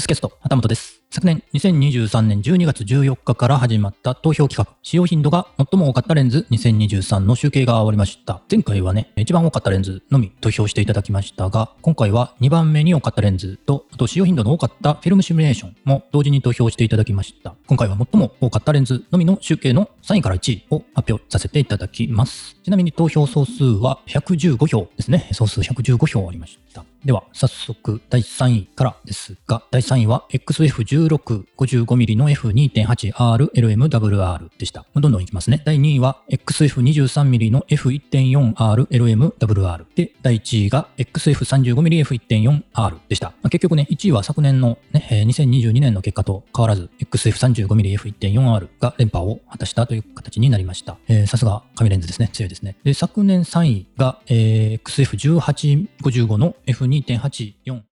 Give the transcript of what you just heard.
X キャスト、旗本です。昨年2023年12月14日から始まった投票企画、使用頻度が最も多かったレンズ2023の集計が終わりました。前回はね、一番多かったレンズのみ投票していただきましたが、今回は2番目に多かったレンズと、あと使用頻度の多かったフィルムシミュレーションも同時に投票していただきました。今回は最も多かったレンズのみの集計の3位から1位を発表させていただきます。ちなみに投票総数は115票ですね。総数115票ありました。では、早速第3位からですが、第3位は XF1655mm の F2.8RLMWR でした。どんどんいきますね。第2位は XF23mm の F1.4RLMWR で、第1位が XF35mm F1.4R でした。まあ結局ね、1位は昨年のね、え2022年の結果と変わらず XF35mm F1.4R が連覇を果たしたという形になりました。さすが紙レンズですね。強いですね。で、昨年3位が、えー XF1855 の2.84。